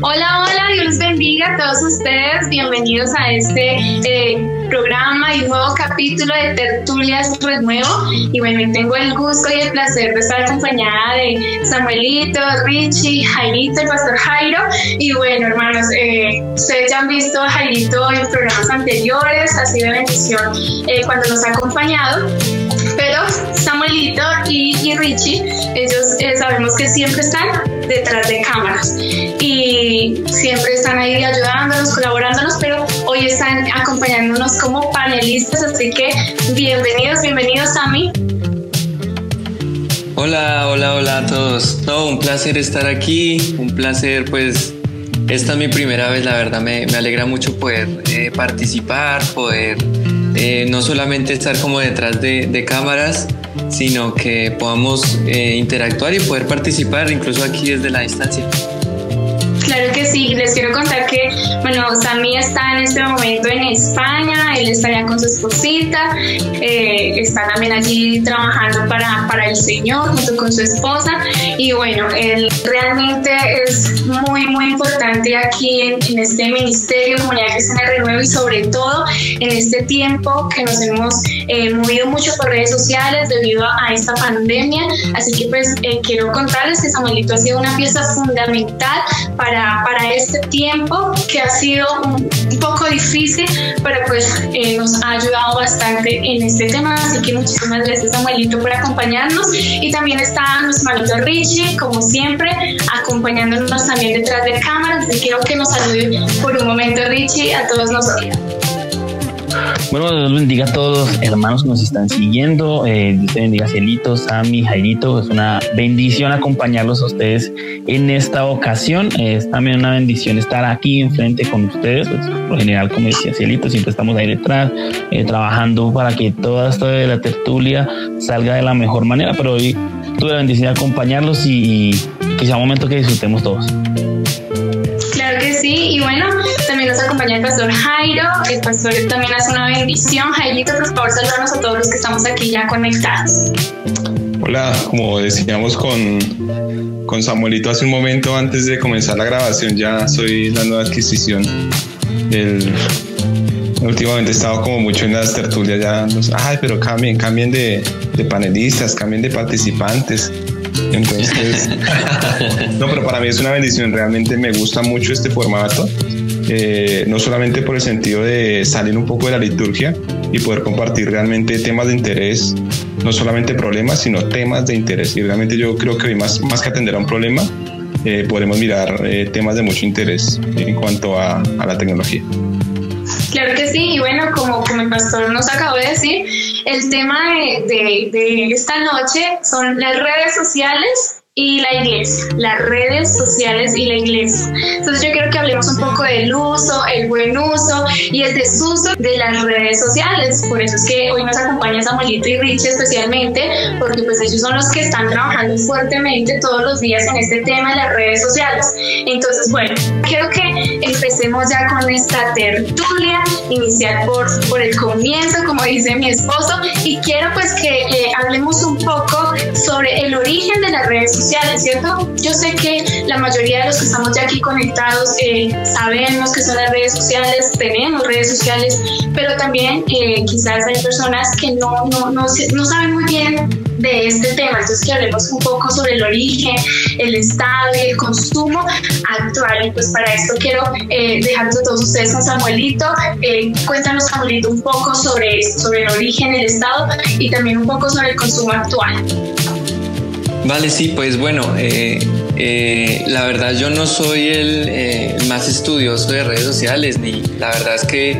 Hola, hola, Dios bendiga a todos ustedes. Bienvenidos a este eh, programa y nuevo capítulo de Tertulias Renuevo. Y bueno, tengo el gusto y el placer de estar acompañada de Samuelito, Richie, Jairito, el pastor Jairo. Y bueno, hermanos, eh, ustedes ya han visto a Jairito en programas anteriores, ha sido bendición eh, cuando nos ha acompañado. Pero Samuelito y, Richie, ellos sabemos que siempre están detrás de cámaras y siempre están ahí ayudándonos, colaborándonos, pero hoy están acompañándonos como panelistas, así que bienvenidos, bienvenidos a mí. Hola, hola, hola a todos. No, un placer estar aquí, un placer pues esta es mi primera vez, la verdad me, alegra mucho poder eh, participar, poder eh, no solamente estar como detrás de, cámaras, sino que podamos eh, interactuar y poder participar incluso aquí desde la distancia. Claro que sí, les quiero contar que, bueno, Sammy está en este momento en España, él está allá con su esposita, eh, está también allí trabajando para, para el Señor junto con su esposa y bueno, él realmente es muy, muy importante aquí en, en este ministerio, Comunidad Cristiana Renuevo y sobre todo en este tiempo que nos hemos eh, movido mucho por redes sociales debido a esta pandemia, así que pues eh, quiero contarles que Samuelito ha sido una pieza fundamental para para, este tiempo que ha sido un, poco difícil, pero pues eh, nos ha ayudado bastante en este tema. Así que muchísimas gracias Samuelito por acompañarnos. Y también está nuestro hermanito Richie, como siempre, acompañándonos también detrás de cámaras. quiero que nos salude por un momento Richie a todos nosotros. Bueno, Dios bendiga a todos los hermanos que nos están siguiendo. Eh, Dios bendiga a Celito, Sammy, Jairito. Es una bendición acompañarlos a ustedes en esta ocasión. Es también una bendición estar aquí enfrente con ustedes. Pues, por lo general, como decía Celito, siempre estamos ahí detrás eh, trabajando para que toda esta de la tertulia salga de la mejor manera. Pero hoy tuve la bendición de acompañarlos y, y un momento que disfrutemos todos. Acompaña el pastor Jairo. El pastor también hace una bendición. Jairito, por favor, saludarnos a todos los que estamos aquí ya conectados. Hola, como decíamos con, con Samuelito hace un momento antes de comenzar la grabación, ya soy la nueva adquisición. El, últimamente he estado como mucho en las tertulias ya, ay, pero cambien, cambien de, de panelistas, cambien de participantes. Entonces, no, pero para mí es una bendición, realmente me gusta mucho este formato. Eh, no solamente por el sentido de salir un poco de la liturgia y poder compartir realmente temas de interés, no solamente problemas, sino temas de interés. Y realmente yo creo que hoy más, más que atender a un problema, eh, podemos mirar eh, temas de mucho interés en cuanto a, a, la tecnología. Claro que sí, y bueno, como, como el pastor nos acabó de decir, el tema de, de esta noche son las redes sociales y la iglesia, las redes sociales y la iglesia. Entonces yo quiero que hablemos un poco del uso, el buen uso y el desuso de las redes sociales. Por eso es que hoy nos acompaña Samuelito y Richie especialmente, porque pues ellos son los que están trabajando fuertemente todos los días en este tema de las redes sociales. Entonces, bueno, quiero que empecemos ya con esta tertulia, iniciar por, por el comienzo, como dice mi esposo, y quiero pues que eh, hablemos un poco sobre el origen de las redes sociales ¿cierto? Yo sé que la mayoría de los que estamos ya aquí conectados eh, sabemos que son las redes sociales, tenemos redes sociales, pero también eh, quizás hay personas que no, no, no, no saben muy bien de este tema. Entonces, que hablemos un poco sobre el origen, el estado y el consumo actual. Y pues para esto quiero eh, dejarlos a todos ustedes con Samuelito. Eh, cuéntanos, Samuelito, un poco sobre esto, sobre el origen, el estado y también un poco sobre el consumo actual. Vale, sí, pues bueno, eh, eh, la verdad yo no soy eh, el, más estudioso de redes sociales, ni la verdad es que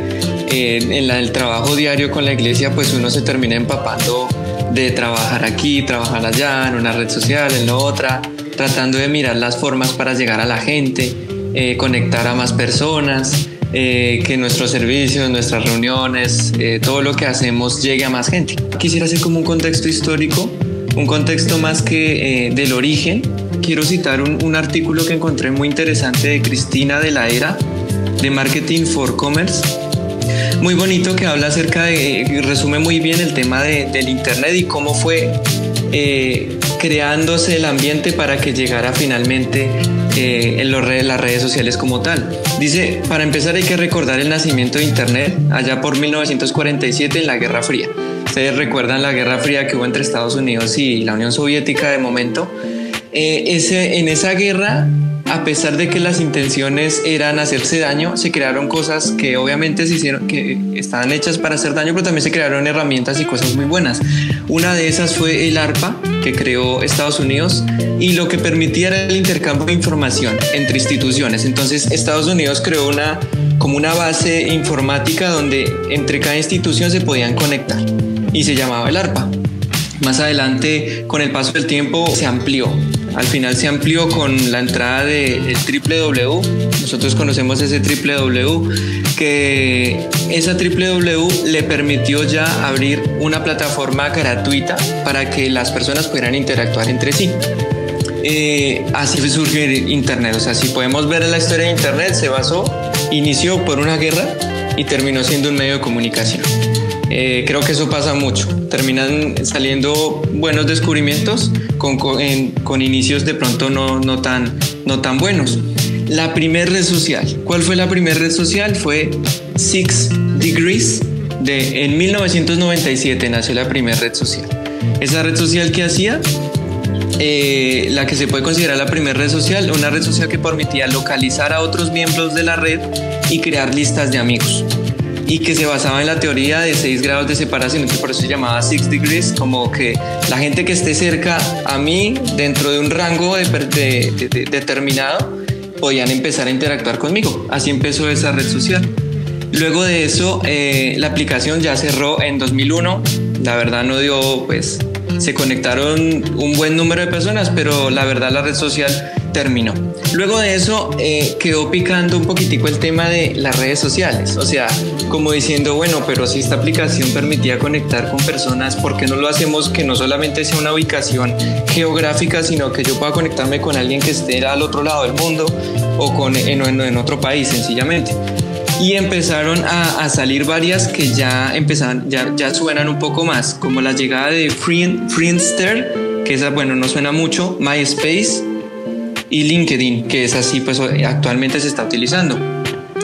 en el trabajo diario con la iglesia pues uno se termina empapando de trabajar aquí, trabajar allá, en una red social, en la otra, tratando de mirar las formas para llegar a la gente, conectar a más personas. que nuestros servicios, nuestras reuniones, todo lo que hacemos llegue a más gente. Quisiera hacer como un contexto histórico un contexto más que eh, del origen, quiero citar un, artículo que encontré muy interesante de Cristina de la Era, de Marketing for Commerce. Muy bonito que habla acerca de, resume muy bien el tema del Internet y cómo fue eh, creándose el ambiente para que llegara finalmente eh, en los redes, las redes sociales como tal. Dice, para empezar hay que recordar el nacimiento de Internet allá por 1947 en la Guerra Fría. Ustedes recuerdan la Guerra Fría que hubo entre Estados Unidos y la Unión Soviética de momento. Eh, ese, en esa guerra a pesar de que las intenciones eran hacerse daño, se crearon cosas que obviamente se hicieron, que estaban hechas para hacer daño, pero también se crearon herramientas y cosas muy buenas. Una de esas fue el ARPA, que creó Estados Unidos, y lo que permitía era el intercambio de información entre instituciones. Entonces, Estados Unidos creó una, como una base informática donde entre cada institución se podían conectar, y se llamaba el ARPA. Más adelante, con el paso del tiempo, se amplió al final se amplió con la entrada del www. Nosotros conocemos ese www, que esa www le permitió ya abrir una plataforma gratuita para que las personas pudieran interactuar entre sí. Eh, así surgió Internet. O sea, si podemos ver la historia de Internet, se basó, inició por una guerra y terminó siendo un medio de comunicación. Eh, creo que eso pasa mucho. Terminan saliendo buenos descubrimientos con, con, inicios de pronto no, no, tan, no tan buenos. La primera red social. ¿Cuál fue la primera red social? Fue Six Degrees. De, en 1997 nació la primera red social. Esa red social que hacía, eh, la que se puede considerar la primera red social, una red social que permitía localizar a otros miembros de la red y crear listas de amigos y que se basaba en la teoría de 6 grados de separación, que por eso se llamaba Six Degrees, como que la gente que esté cerca a mí, dentro de un rango determinado, podían empezar a interactuar conmigo. Así empezó esa red social. Luego de eso, eh, la aplicación ya cerró en 2001. La verdad no dio, pues, se conectaron un buen número de personas, pero la verdad la red social terminó. Luego de eso eh, quedó picando un poquitico el tema de las redes sociales, o sea, como diciendo, bueno, pero si esta aplicación permitía conectar con personas, ¿por qué no lo hacemos que no solamente sea una ubicación geográfica, sino que yo pueda conectarme con alguien que esté al otro lado del mundo o con, en, en otro país, sencillamente? y empezaron a, salir varias que ya empezaban, ya, ya suenan un poco más, como la llegada de Friendster, que esa, bueno, no suena mucho, MySpace, y LinkedIn, que es así, pues actualmente se está utilizando.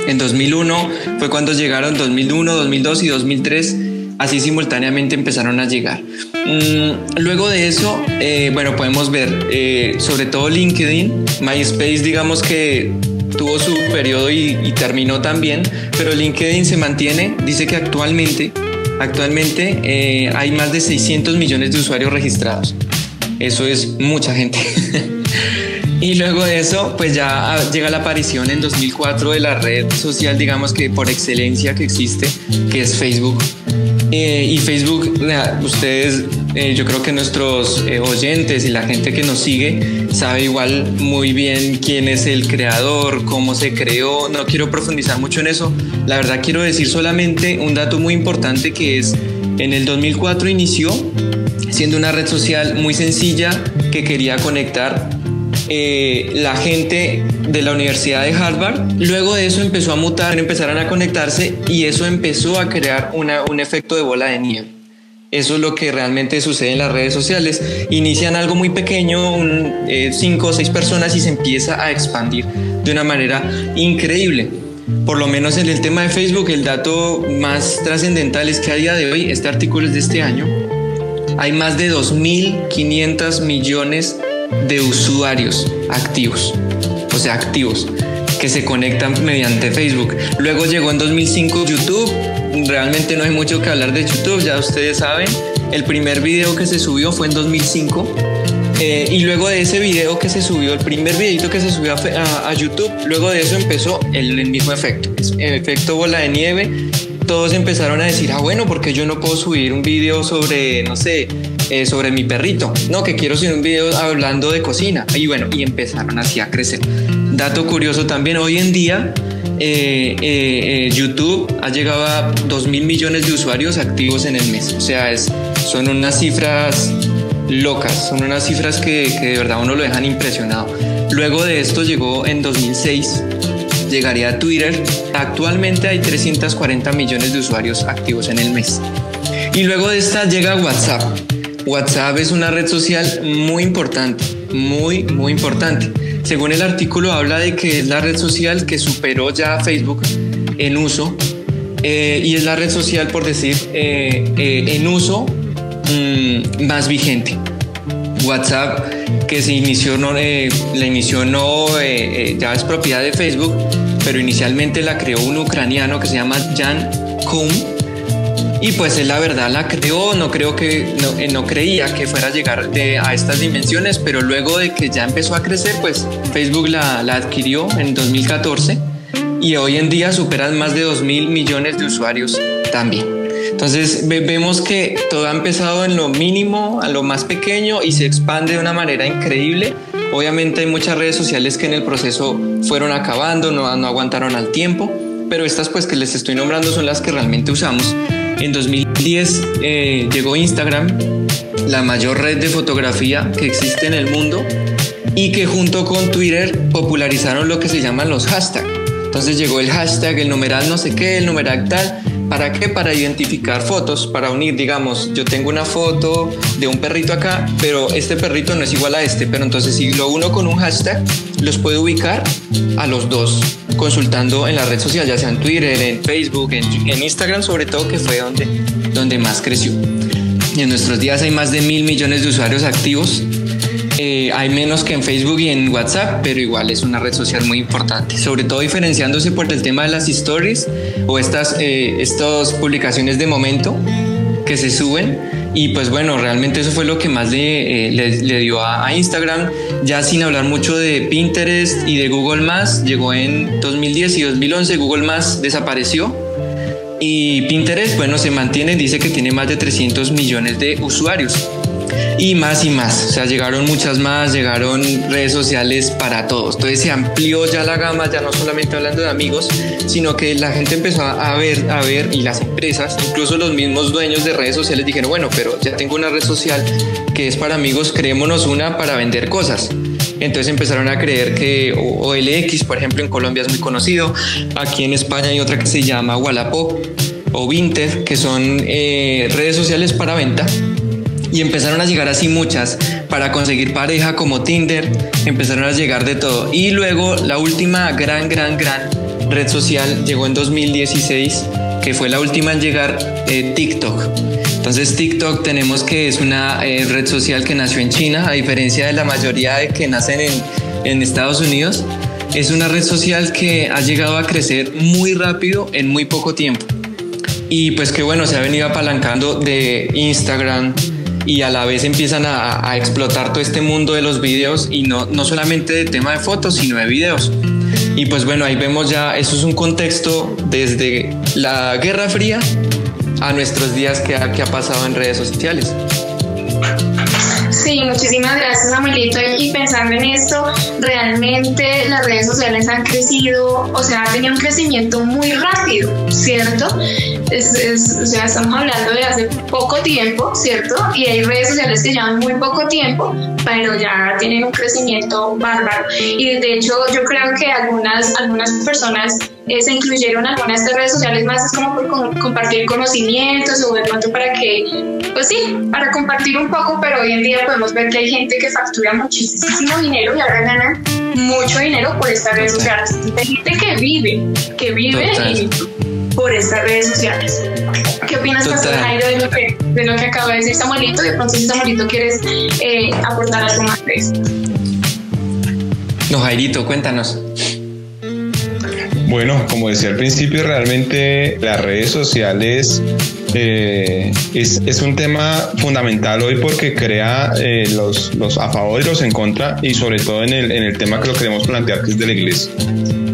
En 2001 fue cuando llegaron 2001, 2002 y 2003, así simultáneamente empezaron a llegar. Mm, luego de eso, eh, bueno, podemos ver eh, sobre todo LinkedIn, MySpace, digamos que tuvo su periodo y, terminó también, pero LinkedIn se mantiene, dice que actualmente, actualmente eh, hay más de 600 millones de usuarios registrados. Eso es mucha gente. Y luego de eso, pues ya llega la aparición en 2004 de la red social, digamos que por excelencia que existe, que es Facebook. Eh, y Facebook, ustedes, eh, yo creo que nuestros eh, oyentes y la gente que nos sigue sabe igual muy bien quién es el creador, cómo se creó. No quiero profundizar mucho en eso. La verdad quiero decir solamente un dato muy importante que es, en el 2004 inició siendo una red social muy sencilla que quería conectar eh, la gente de la Universidad de Harvard. Luego de eso empezó a mutar, empezaron a conectarse y eso empezó a crear un efecto de bola de nieve. Eso es lo que realmente sucede en las redes sociales. Inician algo muy pequeño, eh, cinco o seis personas y se empieza a expandir de una manera increíble. Por lo menos en el tema de Facebook, el dato más trascendental es que a día de hoy, este artículo es de este año, hay más de 2.500 millones de usuarios activos, o sea, activos, que se conectan mediante Facebook. Luego llegó en 2005 YouTube, realmente no hay mucho que hablar de YouTube, ya ustedes saben. El primer video que se subió fue en 2005. Eh, y luego de ese video que se subió, el primer videito que se subió a, a YouTube, luego de eso empezó el, el mismo efecto, el efecto bola de nieve. Todos empezaron a decir, ah, bueno, porque yo no puedo subir un video sobre, no sé, eh, sobre mi perrito. No, que quiero subir un video hablando de cocina. Y bueno, y empezaron así a crecer. Dato curioso también, hoy en día eh, eh, YouTube ha llegado a 2 mil millones de usuarios activos en el mes. O sea, es, son unas cifras locas, son unas cifras que, que de verdad uno lo dejan impresionado. Luego de esto llegó en 2006 llegaría a Twitter. Actualmente hay 340 millones de usuarios activos en el mes. Y luego de esta llega WhatsApp. WhatsApp es una red social muy importante, muy, muy importante. Según el artículo habla de que es la red social que superó ya a Facebook en uso eh, y es la red social, por decir, eh, eh, en uso mm, más vigente. WhatsApp, que se inició, no, la inició no, ya es propiedad de Facebook, pero inicialmente la creó un ucraniano que se llama Jan Kuhn. Y pues él la verdad la creó, no creo que, no, no creía que fuera a llegar de, a estas dimensiones, pero luego de que ya empezó a crecer, pues Facebook la, la adquirió en 2014 y hoy en día superan más de 2 mil millones de usuarios también. Entonces vemos que todo ha empezado en lo mínimo, a lo más pequeño y se expande de una manera increíble. Obviamente hay muchas redes sociales que en el proceso fueron acabando, no, no aguantaron al tiempo, pero estas pues que les estoy nombrando son las que realmente usamos. En 2010 eh, llegó Instagram, la mayor red de fotografía que existe en el mundo y que junto con Twitter popularizaron lo que se llaman los hashtags entonces llegó el hashtag, el numeral no sé qué, el numeral tal. ¿Para qué? Para identificar fotos, para unir, digamos, yo tengo una foto de un perrito acá, pero este perrito no es igual a este, pero entonces si lo uno con un hashtag, los puedo ubicar a los dos, consultando en la red social, ya sea en Twitter, en Facebook, en, Instagram sobre todo, que fue donde, donde más creció. Y en nuestros días hay más de mil millones de usuarios activos eh, hay menos que en Facebook y en WhatsApp, pero igual es una red social muy importante, sobre todo diferenciándose por el tema de las stories o estas, eh, estas publicaciones de momento que se suben. Y pues bueno, realmente eso fue lo que más le, eh, le, dio a, a, Instagram, ya sin hablar mucho de Pinterest y de Google Más, llegó en 2010 y 2011, Google Más desapareció. Y Pinterest, bueno, se mantiene, dice que tiene más de 300 millones de usuarios y más y más. O sea, llegaron muchas más, llegaron redes sociales para todos. Entonces se amplió ya la gama, ya no solamente hablando de amigos, sino que la gente empezó a ver, a ver, y las empresas, incluso los mismos dueños de redes sociales dijeron, bueno, pero ya tengo una red social que es para amigos, creémonos una para vender cosas. Entonces empezaron a creer que OLX, por ejemplo, en Colombia es muy conocido. Aquí en España hay otra que se llama Wallapop o Vinted, que son eh, redes sociales para venta y empezaron a llegar así muchas para conseguir pareja como Tinder, empezaron a llegar de todo. Y luego la última gran, gran, gran red social llegó en 2016, que fue la última en llegar, eh, TikTok. Entonces TikTok tenemos que es una eh, red social que nació en China, a diferencia de la mayoría de que nacen en, en Estados Unidos. Es una red social que ha llegado a crecer muy rápido en muy poco tiempo. Y pues que bueno, se ha venido apalancando de Instagram, y a la vez empiezan a, explotar todo este mundo de los videos y no, no solamente de tema de fotos, sino de videos. Y pues bueno, ahí vemos ya, eso es un contexto desde la Guerra Fría a nuestros días que ha, que ha pasado en redes sociales. Sí, muchísimas gracias, Samuelito. Y pensando en esto, realmente las redes sociales han crecido, o sea, han tenido un crecimiento muy rápido, ¿cierto? Es, o sea, estamos hablando de hace poco tiempo, ¿cierto? Y hay redes sociales que llevan muy poco tiempo, pero ya tienen un crecimiento bárbaro. Y de hecho, yo creo que algunas, algunas personas eh, se incluyeron algunas de estas redes sociales más es como por compartir conocimientos o de pronto para que, pues sí, para compartir un poco, pero hoy en día podemos ver que hay gente que factura muchísimo dinero y ahora ganan mucho dinero por estas redes sociales. Hay gente que vive, que vive por estas redes sociales. ¿Qué opinas, Pastor Jairo, de lo, que, de lo que acaba de decir Samuelito? De pronto, si Samuelito quieres eh, aportar algo más de esto. No, Jairito, cuéntanos. Bueno, como decía al principio, realmente las redes sociales eh, es, un tema fundamental hoy porque crea eh, los, los, a favor y los en contra y sobre todo en el, en el tema que lo queremos plantear que es de la iglesia.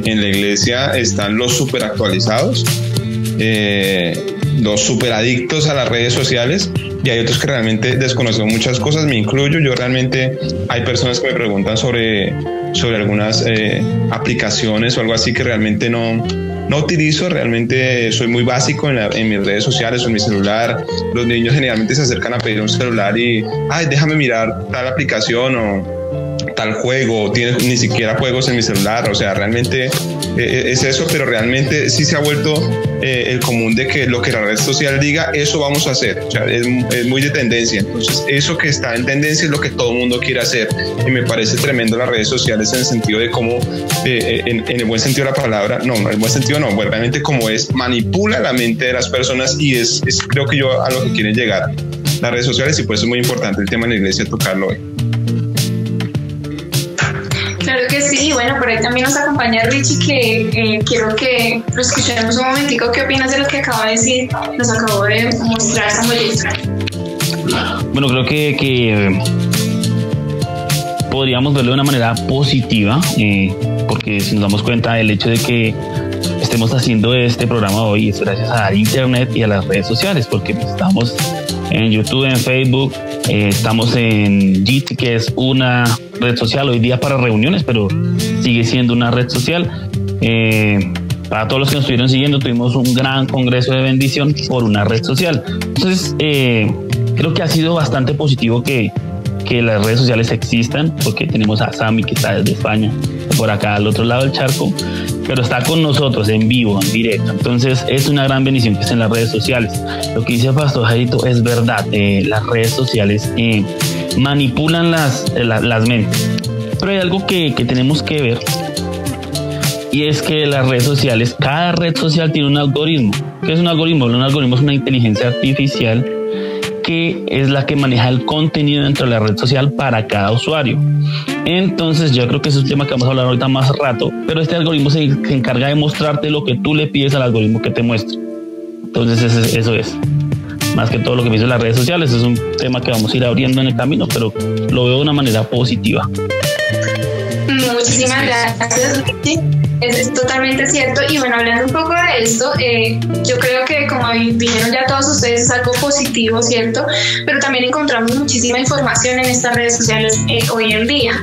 En la iglesia están los super actualizados, eh, los super adictos a las redes sociales y hay otros que realmente desconocen muchas cosas, me incluyo, yo realmente hay personas que me preguntan sobre sobre algunas eh, aplicaciones o algo así que realmente no, no utilizo, realmente soy muy básico en, en, mis redes sociales o en mi celular. Los niños generalmente se acercan a pedir un celular y, ay, déjame mirar tal aplicación o tal juego, tiene ni siquiera juegos en mi celular, o sea, realmente eh, es eso, pero realmente sí se ha vuelto eh, el común de que lo que la red social diga, eso vamos a hacer, o sea, es, muy de tendencia, entonces eso que está en tendencia es lo que todo el mundo quiere hacer y me parece tremendo las redes sociales en el sentido de cómo, en, el buen sentido de la palabra, no, en el buen sentido no, realmente como es, manipula la mente de las personas y es, es creo que yo a lo que quieren llegar las redes sociales y por eso es muy importante el tema en la iglesia tocarlo hoy. Sí, bueno, por ahí también nos acompaña Richie, que eh, quiero que lo escuchemos un momentico. ¿Qué opinas de lo que acaba de decir? Nos acabó de mostrar Samuel Bueno, creo que, que podríamos verlo de una manera positiva, eh, porque si nos damos cuenta del hecho de que estemos haciendo este programa hoy es gracias a Internet y a las redes sociales, porque estamos en YouTube, en Facebook, eh, estamos en Jitsi, que es una red social hoy día para reuniones, pero sigue siendo una red social. Eh, para todos los que nos estuvieron siguiendo, tuvimos un gran congreso de bendición por una red social. Entonces, eh, creo que ha sido bastante positivo que, que las redes sociales existan, porque tenemos a Sami que está desde España, por acá al otro lado del charco, pero está con nosotros en vivo, en directo. Entonces es una gran bendición que estén las redes sociales. Lo que dice Pastor Jairito es verdad, eh, las redes sociales eh, manipulan las, eh, las mentes. Pero hay algo que, que tenemos que ver y es que las redes sociales, cada red social tiene un algoritmo. ¿Qué es un algoritmo? Un algoritmo es una inteligencia artificial que es la que maneja el contenido dentro de la red social para cada usuario. Entonces yo creo que es un tema que vamos a hablar ahorita más rato, pero este algoritmo se, encarga de mostrarte lo que tú le pides al algoritmo que te muestre. Entonces eso es. Más que todo lo que me dicen las redes sociales, es un tema que vamos a ir abriendo en el camino, pero lo veo de una manera positiva. Muchísimas gracias, es, totalmente cierto. Y bueno, hablando un poco de esto, eh, yo creo que como dijeron ya todos ustedes, es algo positivo, ¿cierto? Pero también encontramos muchísima información en estas redes sociales eh, hoy en día.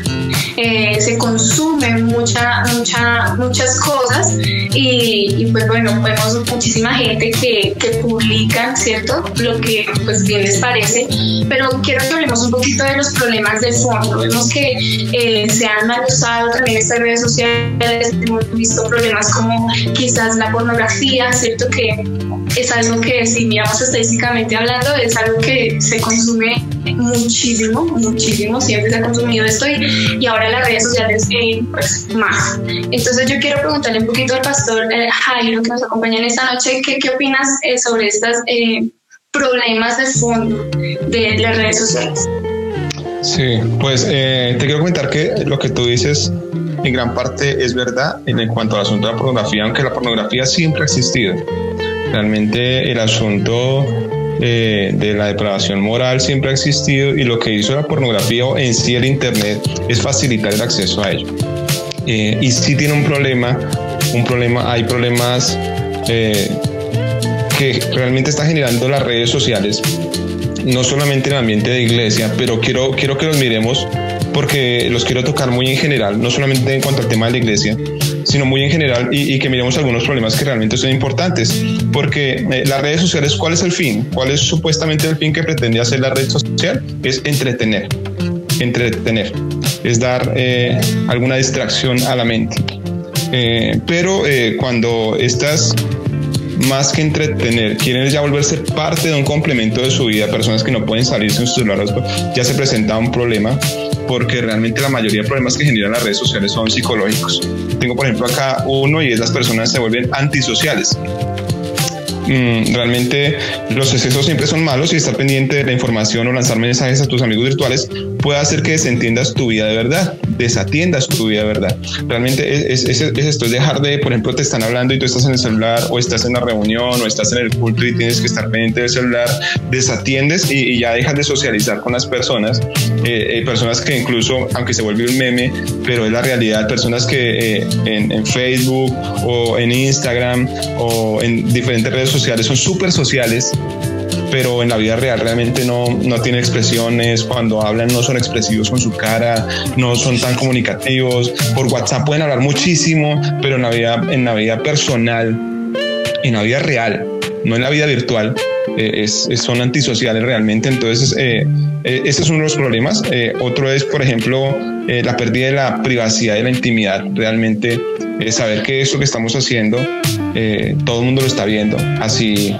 Eh, se consumen mucha, mucha, muchas cosas y, pues bueno, vemos muchísima gente que, que publica, ¿cierto? Lo que pues bien les parece, pero quiero que hablemos un poquito de los problemas de fondo. Vemos que se han mal usado también estas redes sociales, visto problemas como quizás la pornografía, ¿cierto? Que es algo que si miramos estadísticamente hablando, es algo que se consume muchísimo, muchísimo, siempre se ha consumido esto y, ahora las redes sociales eh, pues más. Entonces yo quiero preguntarle un poquito al pastor eh, Jairo que nos acompaña en esta noche, ¿qué, qué opinas eh, sobre estos problemas de fondo de las redes sociales? Sí, pues te quiero comentar que lo que tú dices en gran parte es verdad en cuanto al asunto de la pornografía, aunque la pornografía siempre ha existido. Realmente el asunto eh, de la depravación moral siempre ha existido y lo que hizo la pornografía o en sí el Internet es facilitar el acceso a ello. Eh, y sí tiene un problema, un problema, hay problemas eh, que realmente está generando las redes sociales, no solamente en el ambiente de iglesia, pero quiero, quiero que los miremos porque los quiero tocar muy en general, no solamente en cuanto al tema de la iglesia, sino muy en general y, que miremos algunos problemas que realmente son importantes. Porque eh, las redes sociales, ¿cuál es el fin? ¿Cuál es supuestamente el fin que pretende hacer la red social? Es entretener, entretener, es dar eh, alguna distracción a la mente. Eh, pero cuando estas más que entretener, quieren ya volverse parte de un complemento de su vida, personas que no pueden salir sin su celular, ya se presenta un problema porque realmente la mayoría de problemas que generan las redes sociales son psicológicos. Tengo por ejemplo acá uno y es las personas se vuelven antisociales. Mm, realmente los excesos siempre son malos y estar pendiente de la información o lanzar mensajes a tus amigos virtuales puede hacer que desentiendas tu vida de verdad, desatiendas tu vida verdad. Realmente es, esto, es dejar de, por ejemplo, te están hablando y tú estás en el celular o estás en la reunión o estás en el culto y tienes que estar pendiente del celular, desatiendes y, ya dejas de socializar con las personas, eh, eh, personas que incluso, aunque se vuelve un meme, pero es la realidad, personas que eh, en, en Facebook o en Instagram o en diferentes redes sociales son súper sociales pero en la vida real realmente no, no tiene expresiones, cuando hablan no son expresivos con su cara, no son tan comunicativos, por WhatsApp pueden hablar muchísimo, pero en la vida, en la vida personal, en la vida real, no en la vida virtual, eh, es, son antisociales realmente. Entonces, eh, eh, ese es uno de los problemas. otro es, por ejemplo, eh, la pérdida de la privacidad y la intimidad. Realmente eh, saber que eso que estamos haciendo, eh, todo el mundo lo está viendo. Así,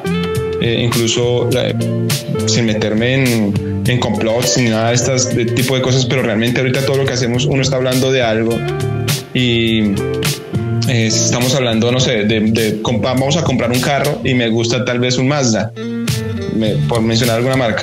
incluso sin meterme en, en complots ni nada de este tipo de cosas, pero realmente ahorita todo lo que hacemos, uno está hablando de algo y estamos hablando, no sé, de, vamos a comprar un carro y me gusta tal vez un Mazda, por mencionar alguna marca.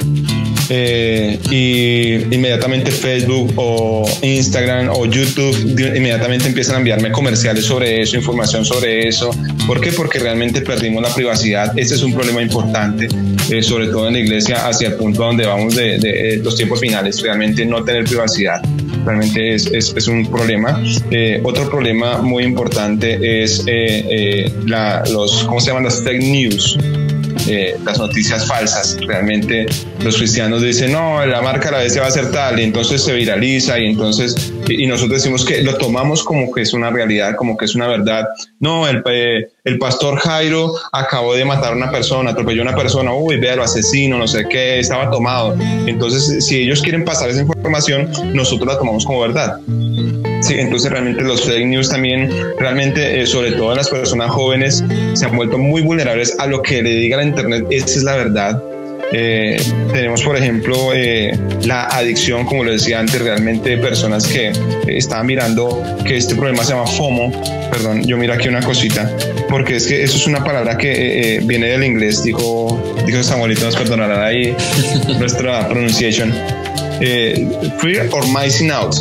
Eh, y inmediatamente Facebook o Instagram o YouTube inmediatamente empiezan a enviarme comerciales sobre eso, información sobre eso. ¿Por qué? Porque realmente perdimos la privacidad. Este es un problema importante, eh, sobre todo en la iglesia, hacia el punto donde vamos de, los tiempos finales, realmente no tener privacidad. Realmente es, es, un problema. Eh, otro problema muy importante es la, los, ¿cómo se llaman? Las fake news. Eh, las noticias falsas. Realmente los cristianos dicen, no, la marca a la vez va a ser tal, y entonces se viraliza, y entonces, y, nosotros decimos que lo tomamos como que es una realidad, como que es una verdad. No, el, eh, el pastor Jairo acabó de matar a una persona, atropelló a una persona, uy, vea, lo asesino, no sé qué, estaba tomado. Entonces, si ellos quieren pasar esa información, nosotros la tomamos como verdad. Sí, entonces realmente los fake news también, realmente, eh, sobre todo las personas jóvenes, se han vuelto muy vulnerables a lo que le diga la Internet. Esa es la verdad. Eh, tenemos, por ejemplo, eh, la adicción, como lo decía antes, realmente personas que estaban mirando que este problema se llama FOMO. Perdón, yo miro aquí una cosita, porque es que eso es una palabra que viene del inglés, dijo, dijo Samuelito, nos perdonarán ahí nuestra pronunciación. fear or missing out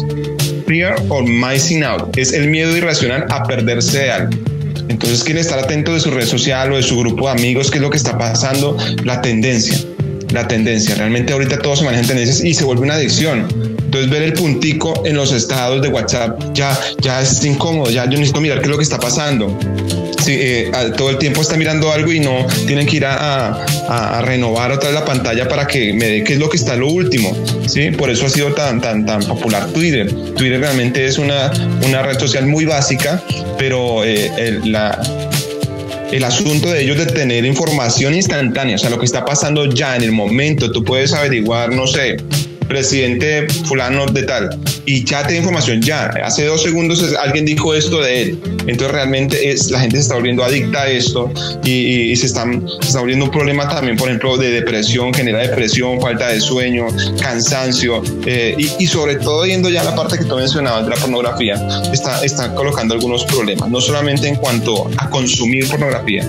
fear or missing out. Es el miedo irracional a perderse de algo. Entonces quiere estar atento de su red social o de su grupo de amigos, qué es lo que está pasando, la tendencia, la tendencia. Realmente ahorita todos se manejan tendencias y se vuelve una adicción. Entonces ver el puntico en los estados de WhatsApp ya, ya es incómodo, ya yo necesito mirar qué es lo que está pasando. Eh, todo el tiempo está mirando algo y no tienen que ir a, renovar otra vez la pantalla para que me dé qué es lo que está lo último. ¿sí? Por eso ha sido tan, tan, tan popular Twitter. Twitter realmente es una, una red social muy básica, pero eh, el, el asunto de ellos de tener información instantánea, o sea, lo que está pasando ya en el momento, tú puedes averiguar, no sé, presidente fulano de tal, y ya te información, ya, hace dos segundos alguien dijo esto de él, entonces realmente es, la gente se está volviendo adicta a esto y, se, están, está volviendo un problema también, por ejemplo, de depresión, genera depresión, falta de sueño, cansancio, eh, y, sobre todo yendo ya a la parte que tú mencionabas de la pornografía, está, está colocando algunos problemas, no solamente en cuanto a consumir pornografía,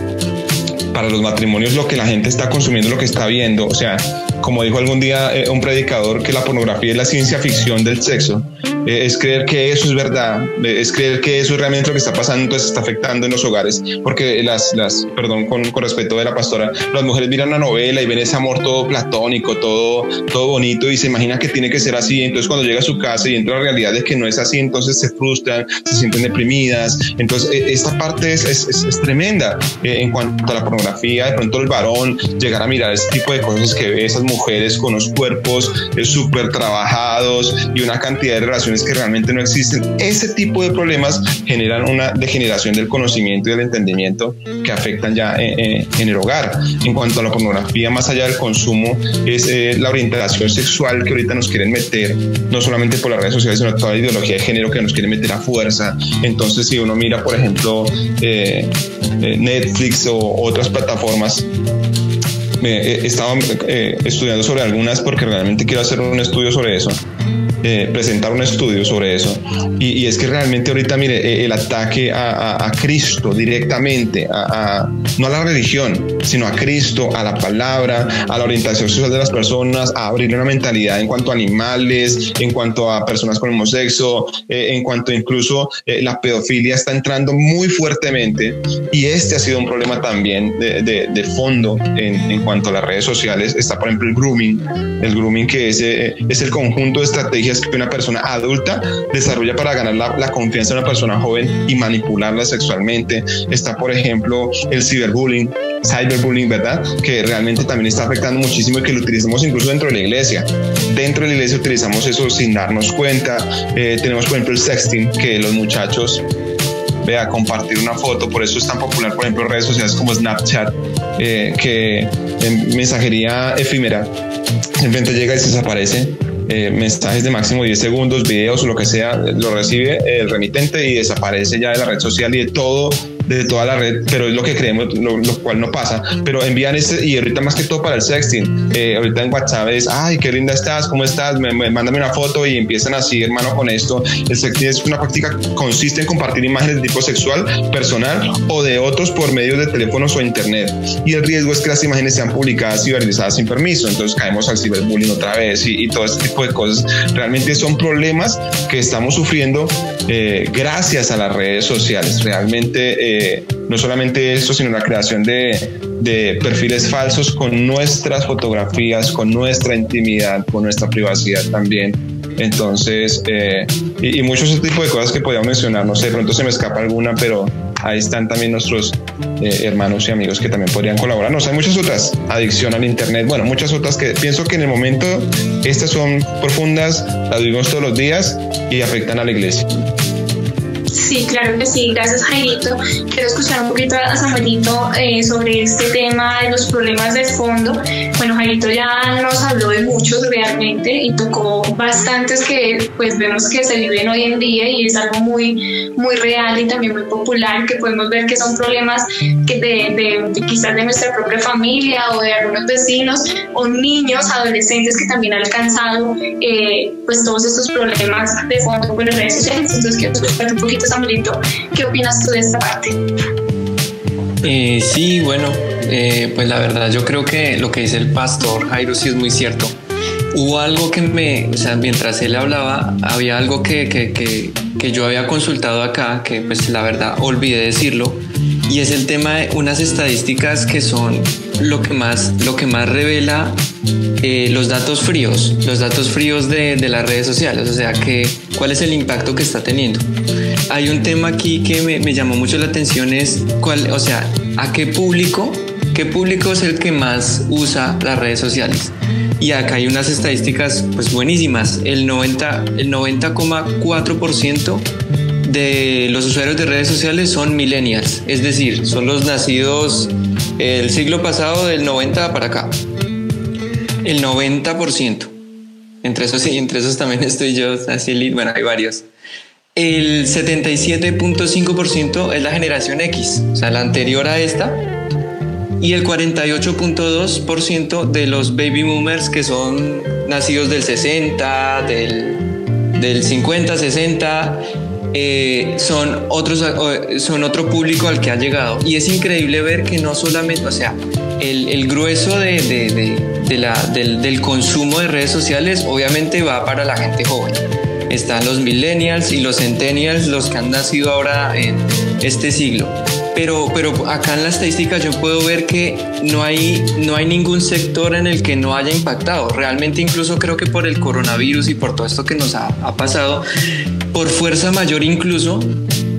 para los matrimonios lo que la gente está consumiendo, lo que está viendo. O sea, como dijo algún día eh, un predicador, que la pornografía es la ciencia ficción del sexo. Eh, es creer que eso es verdad, eh, es creer que eso es realmente lo que está pasando, entonces está afectando en los hogares, porque las, las perdón, con, con respeto de la pastora, las mujeres miran la novela y ven ese amor todo platónico, todo, todo bonito y se imagina que tiene que ser así, entonces cuando llega a su casa y entra la realidad es que no es así, entonces se frustran, se sienten deprimidas, entonces e, esta parte es, es, es tremenda en cuanto a la pornografía, de pronto el varón llegar a mirar ese tipo de cosas que ve esas mujeres con los cuerpos súper trabajados y una cantidad de relaciones que realmente no existen. Ese tipo de problemas generan una degeneración del conocimiento y del entendimiento que afectan ya eh, eh, en, el hogar. En cuanto a la pornografía, más allá del consumo, es eh, la orientación sexual que ahorita nos quieren meter, no solamente por las redes sociales, sino toda la ideología de género que nos quieren meter a fuerza. Entonces, si uno mira, por ejemplo, Netflix o otras plataformas, he estado estudiando sobre algunas porque realmente quiero hacer un estudio sobre eso. Eh, presentar un estudio sobre eso. Y, es que realmente ahorita, mire, eh, el ataque a, Cristo directamente, a, no a la religión, sino a Cristo, a la palabra, a la orientación sexual de las personas, a abrirle una mentalidad en cuanto a animales, en cuanto a personas con el sexo, eh, en cuanto incluso la pedofilia está entrando muy fuertemente. Y este ha sido un problema también de, de, fondo en, en, cuanto a las redes sociales. Está, por ejemplo, el grooming, el grooming que es, es el conjunto de estrategias que una persona adulta desarrolla para ganar la, confianza de una persona joven y manipularla sexualmente. Está, por ejemplo, el ciberbullying, cyberbullying, ¿verdad? Que realmente también está afectando muchísimo y que lo utilizamos incluso dentro de la iglesia. Dentro de la iglesia utilizamos eso sin darnos cuenta. Eh, tenemos, por ejemplo, el sexting, que los muchachos vea, compartir una foto, por eso es tan popular, por ejemplo, redes sociales como Snapchat, eh, que en mensajería efímera simplemente llega y se desaparece eh, mensajes de máximo 10 segundos, videos lo que sea, lo recibe el remitente y desaparece ya de la red social y de todo de toda la red, pero es lo que creemos, lo, cual no pasa. Pero envían este, y ahorita más que todo para el sexting, eh, ahorita en WhatsApp es, ay, qué linda estás, ¿cómo estás? Me, mándame una foto y empiezan así, hermano, con esto. El sexting es una práctica, consiste en compartir imágenes de tipo sexual, personal o de otros por medio de teléfonos o internet. Y el riesgo es que las imágenes sean publicadas y viralizadas sin permiso, entonces caemos al ciberbullying otra vez y, todo este tipo de cosas. Realmente son problemas que estamos sufriendo eh, gracias a las redes sociales. Realmente... Eh, no solamente esto, sino la creación de, de perfiles falsos con nuestras fotografías, con nuestra intimidad, con nuestra privacidad también. Entonces, eh, y, muchos otros tipos de cosas que podíamos mencionar, no sé, de pronto se me escapa alguna, pero ahí están también nuestros eh, hermanos y amigos que también podrían colaborar. No, hay muchas otras, adicción al Internet, bueno, muchas otras que pienso que en el momento estas son profundas, las vivimos todos los días y afectan a la iglesia. Sí, claro que sí. Gracias, Jairito. Quiero escuchar un poquito a Samuelito eh, sobre este tema de los problemas de fondo. Bueno, Jairito ya nos habló de muchos realmente y tocó bastantes que pues vemos que se viven hoy en día y es algo muy, muy real y también muy popular que podemos ver que son problemas que de, de, quizás de nuestra propia familia o de algunos vecinos o niños, adolescentes que también han alcanzado eh, pues todos estos problemas de fondo con las redes sociales. Entonces quiero escuchar un poquito ¿Qué opinas tú de esta parte? Eh, sí, bueno, eh, pues la verdad yo creo que lo que dice el pastor Jairo sí es muy cierto. Hubo algo que me, o sea, mientras él hablaba, había algo que, que, que, que yo había consultado acá, que pues la verdad olvidé decirlo, y es el tema de unas estadísticas que son lo que más, lo que más revela eh, los datos fríos, los datos fríos de, de, las redes sociales, o sea, que, cuál es el impacto que está teniendo. Hay un tema aquí que me, me llamó mucho la atención, es cuál, o sea, a qué público, qué público es el que más usa las redes sociales. Y acá hay unas estadísticas pues buenísimas. El 90,4% el 90, de los usuarios de redes sociales son millennials, es decir, son los nacidos el siglo pasado del 90 para acá. El 90%. Entre esos, entre esos también estoy yo, así, bueno, hay varios. El 77.5% es la generación X, o sea, la anterior a esta. Y el 48.2% de los baby boomers que son nacidos del 60, del, del 50, 60 eh, son, otros, son otro público al que ha llegado. Y es increíble ver que no solamente, o sea, el, grueso de, la, del consumo de redes sociales obviamente va para la gente joven. Están los millennials y los centennials, los que han nacido ahora en este siglo. Pero, pero acá en la estadística yo puedo ver que no hay, no hay ningún sector en el que no haya impactado. Realmente incluso creo que por el coronavirus y por todo esto que nos ha, ha pasado, por fuerza mayor incluso,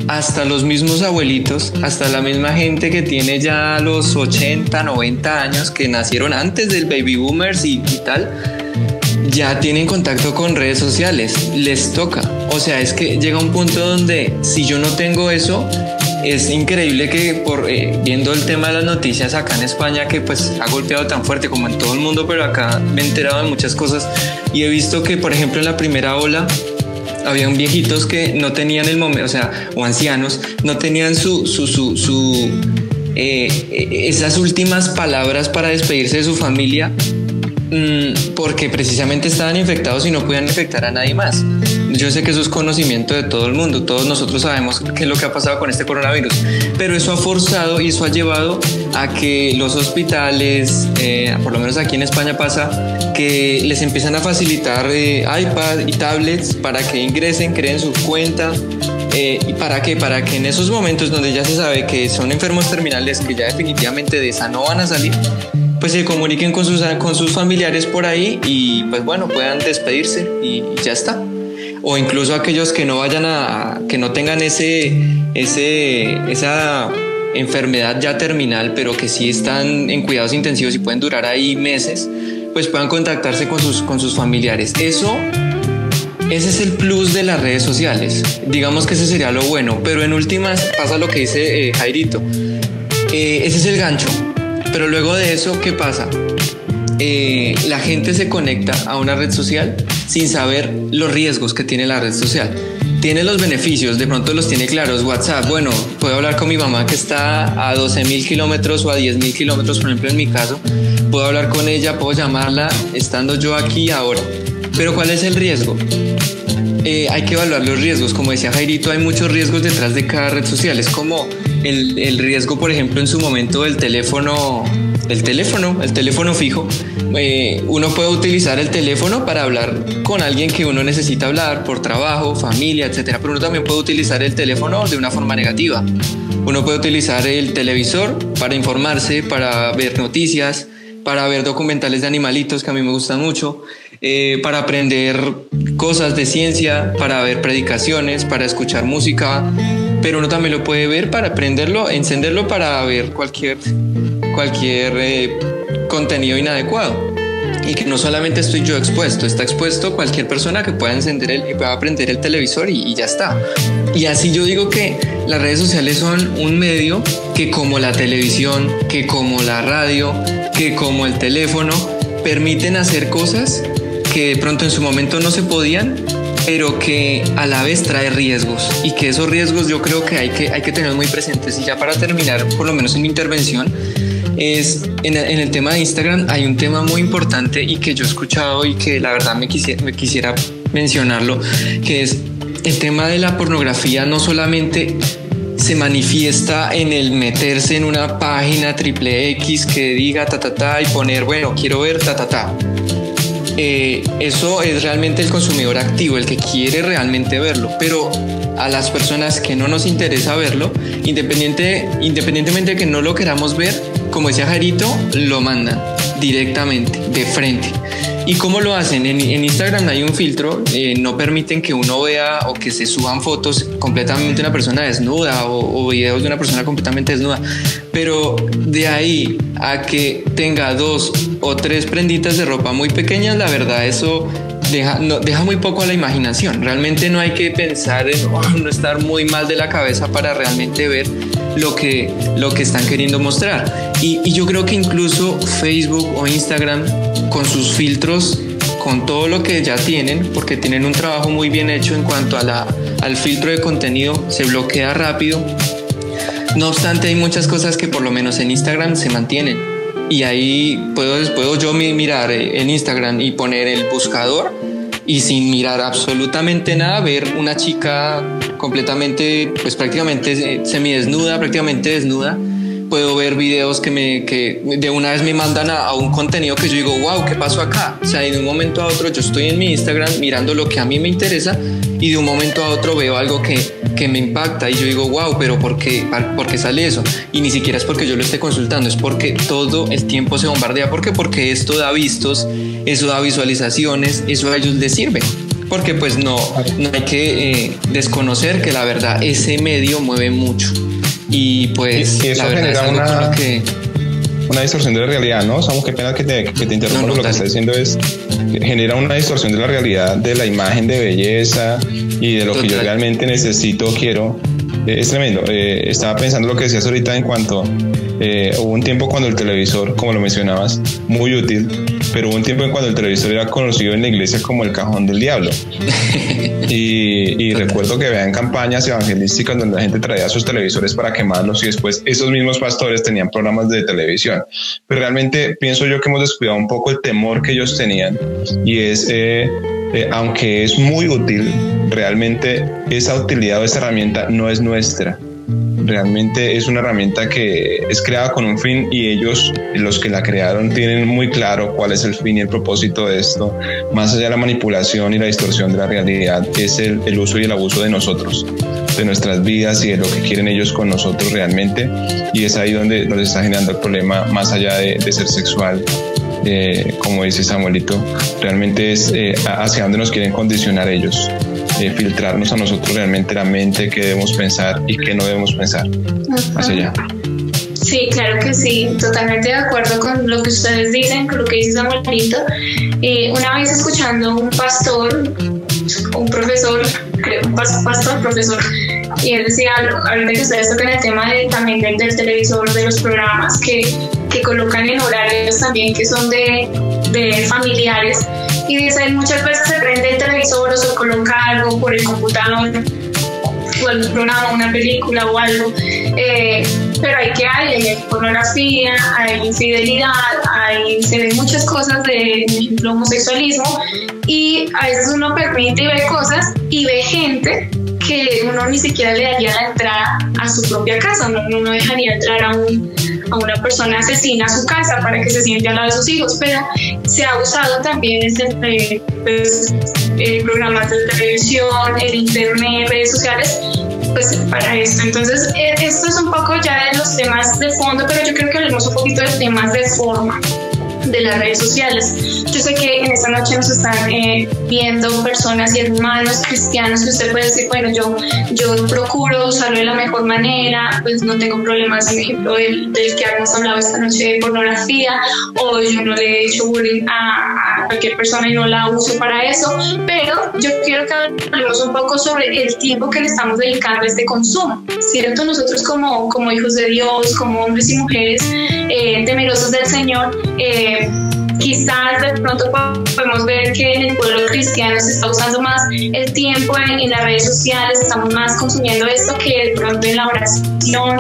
hasta los mismos abuelitos, hasta la misma gente que tiene ya los 80, 90 años, que nacieron antes del baby boomers y, y tal, ya tienen contacto con redes sociales, les toca. O sea, es que llega un punto donde si yo no tengo eso, es increíble que por eh, viendo el tema de las noticias acá en España que pues ha golpeado tan fuerte como en todo el mundo, pero acá me he enterado de muchas cosas y he visto que por ejemplo en la primera ola habían viejitos que no tenían el momento, o sea, o ancianos, no tenían su, su, su, su eh, esas últimas palabras para despedirse de su familia porque precisamente estaban infectados y no podían infectar a nadie más. Yo sé que eso es conocimiento de todo el mundo, todos nosotros sabemos qué es lo que ha pasado con este coronavirus, pero eso ha forzado y eso ha llevado a que los hospitales, eh, por lo menos aquí en España pasa, que les empiezan a facilitar eh, iPad y tablets para que ingresen, creen su cuenta. Eh, ¿Y para qué? Para que en esos momentos donde ya se sabe que son enfermos terminales, que ya definitivamente de esa no van a salir, pues se comuniquen con sus, con sus familiares por ahí y pues bueno, puedan despedirse y ya está o incluso aquellos que no vayan a, que no tengan ese, ese, esa enfermedad ya terminal, pero que sí están en cuidados intensivos y pueden durar ahí meses, pues puedan contactarse con sus, con sus familiares. Eso, ese es el plus de las redes sociales. Digamos que ese sería lo bueno, pero en últimas pasa lo que dice eh, Jairito. Eh, ese es el gancho. Pero luego de eso, ¿qué pasa? eh, la gente se conecta a una red social sin saber los riesgos que tiene la red social. Tiene los beneficios, de pronto los tiene claros. WhatsApp, bueno, puedo hablar con mi mamá que está a 12 mil kilómetros o a 10 mil kilómetros, por ejemplo, en mi caso. Puedo hablar con ella, puedo llamarla estando yo aquí ahora. Pero ¿cuál es el riesgo? Eh, hay que evaluar los riesgos. Como decía Jairito, hay muchos riesgos detrás de cada red social. Es como el, el riesgo, por ejemplo, en su momento del teléfono el teléfono, el teléfono fijo. Eh, uno puede utilizar el teléfono para hablar con alguien que uno necesita hablar por trabajo, familia, etcétera, pero uno también puede utilizar el teléfono de una forma negativa. Uno puede utilizar el televisor para informarse, para ver noticias, para ver documentales de animalitos que a mí me gustan mucho, eh, para aprender cosas de ciencia, para ver predicaciones, para escuchar música, pero uno también lo puede ver para aprenderlo, encenderlo para ver cualquier cualquier eh, contenido inadecuado. Y que no solamente estoy yo expuesto, está expuesto cualquier persona que pueda encender el, pueda aprender el televisor y, y ya está. Y así yo digo que las redes sociales son un medio que como la televisión, que como la radio, que como el teléfono, permiten hacer cosas que de pronto en su momento no se podían, pero que a la vez trae riesgos y que esos riesgos yo creo que hay que, hay que tener muy presentes. Y ya para terminar, por lo menos en mi intervención, es en, el tema de Instagram hay un tema muy importante y que yo he escuchado y que la verdad me quisiera, me quisiera mencionarlo, que es el tema de la pornografía no solamente se manifiesta en el meterse en una página triple X que diga ta ta ta y poner, bueno, quiero ver ta ta ta. Eh, eso es realmente el consumidor activo, el que quiere realmente verlo, pero a las personas que no nos interesa verlo, independiente, independientemente de que no lo queramos ver, como decía Jarito, lo mandan directamente, de frente. ¿Y cómo lo hacen? En, Instagram hay un filtro, eh, no permiten que uno vea o que se suban fotos completamente de una persona desnuda o, o, videos de una persona completamente desnuda. Pero de ahí a que tenga dos o tres prenditas de ropa muy pequeñas, la verdad eso deja, no, deja muy poco a la imaginación. Realmente no hay que pensar en no estar muy mal de la cabeza para realmente ver lo que, lo que están queriendo mostrar. Y, y yo creo que incluso Facebook o Instagram con sus filtros con todo lo que ya tienen, porque tienen un trabajo muy bien hecho en cuanto a la, al filtro de contenido, se bloquea rápido. No obstante, hay muchas cosas que por lo menos en Instagram se mantienen y ahí puedo, puedo yo mirar eh, en Instagram y poner el buscador y sin mirar absolutamente nada ver una chica completamente, pues prácticamente semidesnuda, prácticamente desnuda puedo ver videos que, me, que de una vez me mandan a, un contenido que yo digo, wow, ¿qué pasó acá? O sea, de un momento a otro yo estoy en mi Instagram mirando lo que a mí me interesa y de un momento a otro veo algo que, que me impacta y yo digo, wow, pero ¿por qué, ¿por qué sale eso? Y ni siquiera es porque yo lo esté consultando, es porque todo el tiempo se bombardea. ¿Por qué? Porque esto da vistos, eso da visualizaciones, eso a ellos les sirve porque pues no, no hay que eh, desconocer que la verdad ese medio mueve mucho y pues y, eso la verdad genera una, que... una distorsión de la realidad, ¿no? Somos qué pena que te, que te interrumpa, lo que está diciendo es genera una distorsión de la realidad, de la imagen de belleza y de lo que yo realmente necesito, quiero. Eh, es tremendo. Eh, estaba pensando lo que decías ahorita en cuanto eh, hubo un tiempo cuando el televisor, como lo mencionabas, muy útil, pero hubo un tiempo en cuando el televisor era conocido en la iglesia como el cajón del diablo. y, recuerdo que vean campañas evangelísticas donde la gente traía sus televisores para quemarlos y después esos mismos pastores tenían programas de televisión. Pero realmente pienso yo que hemos descuidado un poco el temor que ellos tenían y es... Eh, eh, aunque es muy útil, realmente esa utilidad o esa herramienta no es nuestra realmente es una herramienta que es creada con un fin y ellos, los que la crearon, tienen muy claro cuál es el fin y el propósito de esto. Más allá de la manipulación y la distorsión de la realidad, es el, el uso y el abuso de nosotros, de nuestras vidas y de lo que quieren ellos con nosotros realmente. Y es ahí donde, donde está generando el problema, más allá de, de ser sexual, eh, como dice Samuelito, realmente es eh, hacia dónde nos quieren condicionar ellos. Eh, filtrarnos a nosotros realmente la mente, qué debemos pensar y qué no debemos pensar. Hacia allá. Sí, claro que sí, totalmente de acuerdo con lo que ustedes dicen, con lo que dice Samuelito. una vez escuchando un pastor, un profesor, creo, un pastor, profesor, y él decía, ahorita que ustedes tocan el tema de, también del, del televisor, de los programas que, que colocan en horarios también que son de de familiares y dice, muchas veces se prende el televisor o se coloca algo por el computador o algún programa, una película o algo, eh, pero hay que hay, hay pornografía, hay infidelidad, hay, se ven muchas cosas de, homosexualismo y a veces uno permite y ve cosas y ve gente que uno ni siquiera le daría la entrada a su propia casa, uno no dejaría entrar a un a una persona asesina a su casa para que se siente al lado de sus hijos, pero se ha usado también este, pues, programas de televisión, el internet, redes sociales, pues para esto. Entonces, eh, esto es un poco ya de los temas de fondo, pero yo creo que hablemos un poquito de temas de forma de las redes sociales. Yo sé que en esta noche nos están eh, viendo personas y hermanos cristianos que usted puede decir, bueno, yo, yo procuro usarlo de la mejor manera, pues no tengo problemas, por ejemplo, del, del que hemos hablado esta noche de pornografía, o yo no le he hecho bullying a, a cualquier persona y no la uso para eso, pero yo quiero que hablemos un poco sobre el tiempo que le estamos dedicando a este consumo, ¿cierto? Nosotros como, como hijos de Dios, como hombres y mujeres eh, temerosos del Señor, eh, quizás de pronto podemos ver que en el pueblo cristiano se está usando más el tiempo en, las redes sociales, estamos más consumiendo esto que de pronto en la oración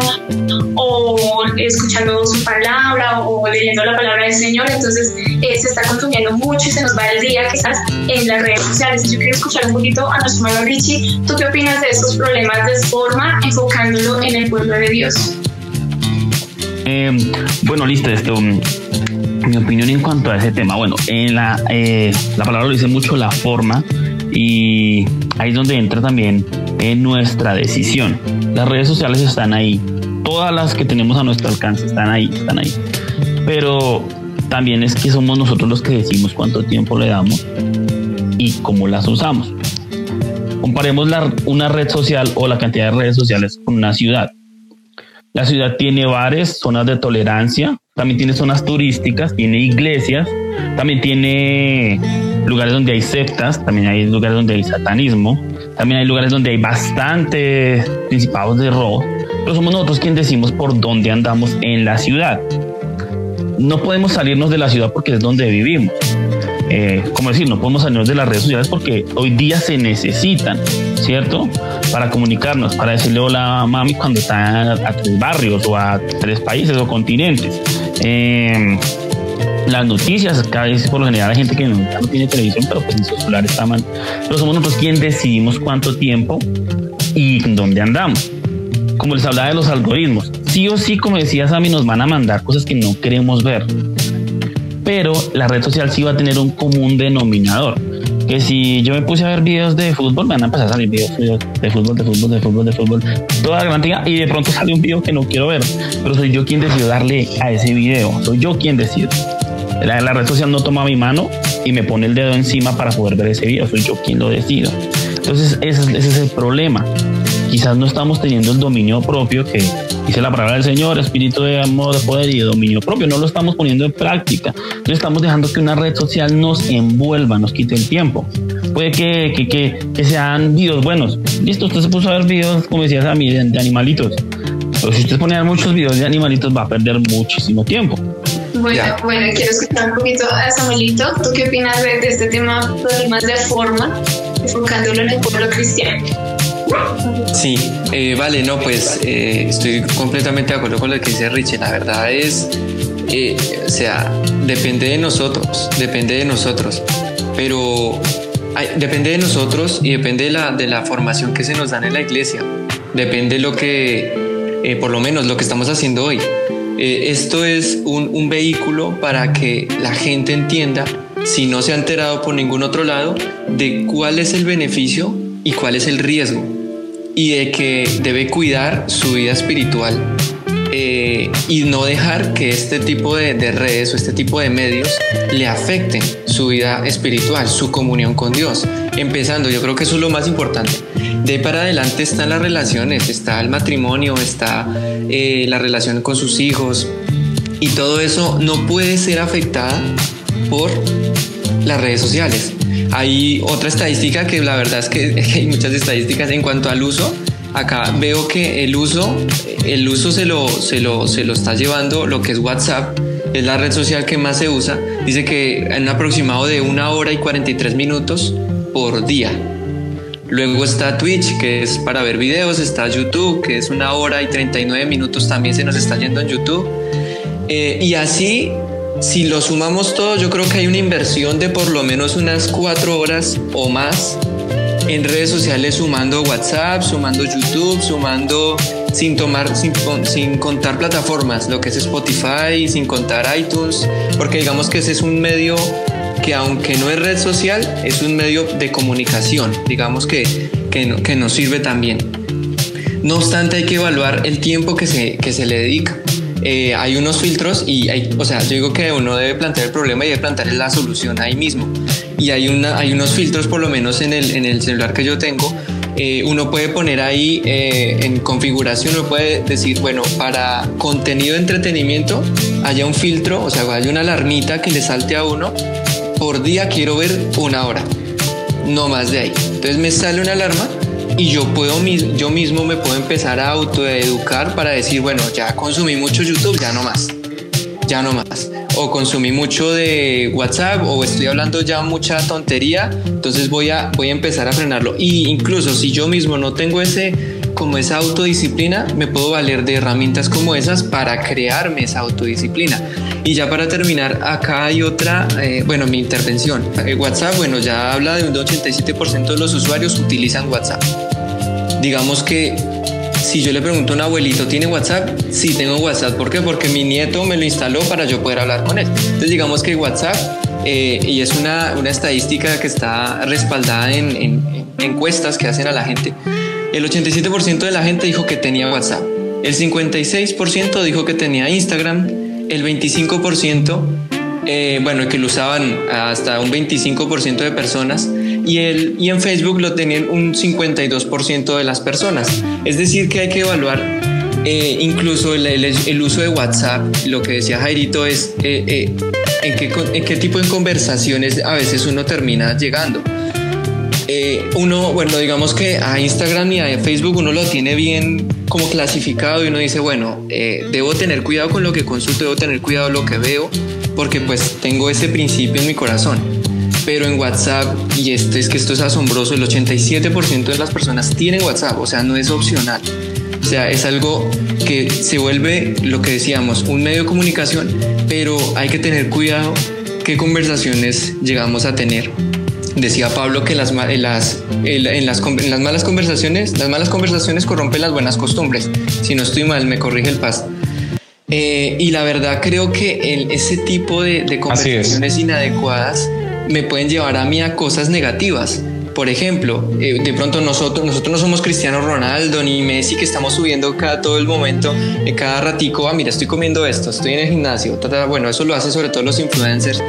o escuchando su palabra o leyendo la palabra del Señor, entonces eh, se está consumiendo mucho y se nos va el día quizás en las redes sociales. Yo quiero escuchar un poquito a nuestro hermano Richie, ¿tú qué opinas de estos problemas de forma enfocándolo en el pueblo de Dios? Eh, bueno, listo, esto mi opinión en cuanto a ese tema. Bueno, en la, eh, la palabra lo dice mucho la forma y ahí es donde entra también en nuestra decisión. Las redes sociales están ahí, todas las que tenemos a nuestro alcance están ahí, están ahí. Pero también es que somos nosotros los que decimos cuánto tiempo le damos y cómo las usamos. Comparemos la, una red social o la cantidad de redes sociales con una ciudad. La ciudad tiene bares, zonas de tolerancia, también tiene zonas turísticas, tiene iglesias, también tiene lugares donde hay septas, también hay lugares donde hay satanismo, también hay lugares donde hay bastantes principados de robo, pero somos nosotros quienes decimos por dónde andamos en la ciudad. No podemos salirnos de la ciudad porque es donde vivimos. Eh, como decir, no podemos salirnos de las redes sociales porque hoy día se necesitan, ¿cierto? Para comunicarnos, para decirle hola mami cuando está a tres barrios o a tres países o continentes. Eh, las noticias, cada vez por lo general hay gente que no, tiene televisión, pero pues en su celular está mal. Pero somos nosotros quienes decidimos cuánto tiempo y dónde andamos. Como les hablaba de los algoritmos, sí o sí, como decía Sammy, nos van a mandar cosas que no queremos ver. Pero la red social sí va a tener un común denominador. Que si yo me puse a ver videos de fútbol, me van a empezar a salir videos, de fútbol, de fútbol, de fútbol, de fútbol, toda la garantía y de pronto sale un video que no quiero ver. Pero soy yo quien decidió darle a ese video. Soy yo quien decide. La, la, red social no toma mi mano y me pone el dedo encima para poder ver ese video. Soy yo quien lo decido. Entonces, ese es el problema. Quizás no estamos teniendo el dominio propio que dice la palabra del Señor, espíritu de amor, de poder y de dominio propio. No lo estamos poniendo en práctica. No estamos dejando que una red social nos envuelva, nos quite el tiempo. Puede que, que, que, que sean videos buenos. Listo, usted se puso a ver videos, como decías a mí, de, de animalitos. Pero si usted pone muchos videos de animalitos, va a perder muchísimo tiempo. Bueno, bueno, quiero escuchar un poquito a Samuelito. ¿Tú qué opinas de, de este tema, problemas de forma, enfocándolo en el pueblo cristiano? Sí, eh, vale, no, pues eh, estoy completamente de acuerdo con lo que dice Richie. La verdad es, eh, o sea, depende de nosotros, depende de nosotros, pero depende de nosotros y depende de la, de la formación que se nos da en la iglesia. Depende lo que, por lo menos lo que estamos haciendo hoy. esto es un, un vehículo para que la gente entienda, si no se ha enterado por ningún otro lado, de cuál es el beneficio y cuál es el riesgo y de que debe cuidar su vida espiritual eh, y no dejar que este tipo de, de, redes o este tipo de medios le afecten su vida espiritual, su comunión con Dios. Empezando, yo creo que eso es lo más importante. De para adelante están las relaciones, está el matrimonio, está eh, la relación con sus hijos y todo eso no puede ser afectada por las redes sociales. Hay otra estadística que la verdad es que hay muchas estadísticas en cuanto al uso. Acá veo que el uso, el uso se lo, se lo, se lo está llevando lo que es WhatsApp. es la red social que más se usa, dice que en un aproximado de una hora y 43 minutos por día. Luego está Twitch, que es para ver videos, está YouTube, que es una hora y 39 minutos, también se nos está yendo en YouTube. Eh, y así, si lo sumamos todo, yo creo que hay una inversión de por lo menos unas cuatro horas o más en redes sociales sumando WhatsApp, sumando YouTube, sumando sin tomar, sin, sin, contar plataformas, lo que es Spotify, sin contar iTunes, porque digamos que ese es un medio que aunque no es red social, es un medio de comunicación, digamos que, que, que nos sirve también. No obstante, hay que evaluar el tiempo que se, que se le dedica. Eh, hay unos filtros y hay, o sea, yo digo que uno debe plantear el problema y debe plantear la solución ahí mismo. Y hay, una, hay unos filtros, por lo menos en el, en el celular que yo tengo, eh, uno puede poner ahí eh, en configuración, uno puede decir, bueno, para contenido de entretenimiento haya un filtro, o sea, hay una alarmita que le salte a uno, por día quiero ver una hora, no más de ahí. Entonces me sale una alarma y yo puedo yo mismo me puedo empezar a autoeducar para decir, bueno, ya consumí mucho YouTube, ya no más. Ya no más. O consumí mucho de WhatsApp o estoy hablando ya mucha tontería, entonces voy a voy a empezar a frenarlo. Y incluso si yo mismo no tengo ese como esa autodisciplina, me puedo valer de herramientas como esas para crearme esa autodisciplina. Y ya para terminar, acá hay otra, eh, bueno, mi intervención. Eh, WhatsApp, bueno, ya habla de un 87% de los usuarios utilizan WhatsApp. Digamos que si yo le pregunto a un abuelito, ¿tiene WhatsApp? Sí, tengo WhatsApp. ¿Por qué? Porque mi nieto me lo instaló para yo poder hablar con él. Entonces digamos que WhatsApp, eh, y es una, una, estadística que está respaldada en, en encuestas que hacen a la gente, el 87% de la gente dijo que tenía WhatsApp. El 56% dijo que tenía Instagram. El 25%, eh, bueno, que lo usaban hasta un 25% de personas. Y, en Facebook lo tenían un 52% de las personas. Es decir, que hay que evaluar eh, incluso el, uso de WhatsApp. Lo que decía Jairito es eh, en, qué, en qué tipo de conversaciones a veces uno termina llegando. Eh, uno, bueno, digamos que a Instagram y a Facebook uno lo tiene bien como clasificado y uno dice, bueno, eh, debo tener cuidado con lo que consulto, debo tener cuidado con lo que veo, porque pues tengo ese principio en mi corazón. Pero en WhatsApp, y este es que esto es asombroso, el 87% de las personas tienen WhatsApp, o sea, no es opcional. O sea, es algo que se vuelve, lo que decíamos, un medio de comunicación, pero hay que tener cuidado qué conversaciones llegamos a tener decía Pablo que las, en, las, en, las, las, malas conversaciones, las malas conversaciones corrompen las buenas costumbres. Si no estoy mal, me corrige el paz. Eh, y la verdad creo que ese tipo de, de conversaciones inadecuadas me pueden llevar a mí a cosas negativas. Por ejemplo, eh, de pronto nosotros, nosotros no somos Cristiano Ronaldo ni Messi que estamos subiendo cada todo el momento, eh, cada ratico, ah, mira, estoy comiendo esto, estoy en el gimnasio, bueno, eso lo hacen sobre todo los influencers,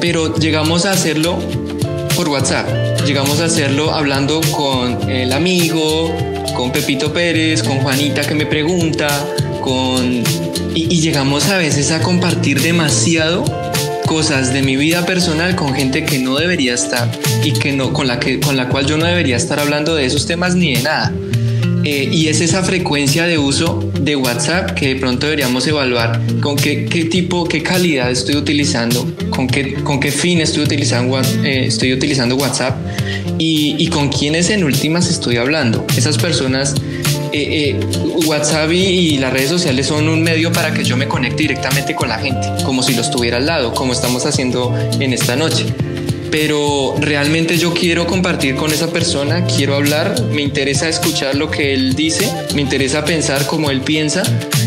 pero llegamos a hacerlo por WhatsApp. Llegamos a hacerlo hablando con el amigo, con Pepito Pérez, con Juanita que me pregunta, con... Y, llegamos a veces a compartir demasiado cosas de mi vida personal con gente que no debería estar y que no, con, la que, con la cual yo no debería estar hablando de esos temas ni de nada. Eh, y es esa frecuencia de uso de WhatsApp que de pronto deberíamos evaluar con qué, qué tipo, qué calidad estoy utilizando, con qué, con qué fin estoy utilizando, eh, estoy utilizando WhatsApp y, y, con quiénes en últimas estoy hablando. Esas personas, eh, WhatsApp y, las redes sociales son un medio para que yo me conecte directamente con la gente, como si lo estuviera al lado, como estamos haciendo en esta noche pero realmente yo quiero compartir con esa persona, quiero hablar, me interesa escuchar lo que él dice, me interesa pensar como él piensa,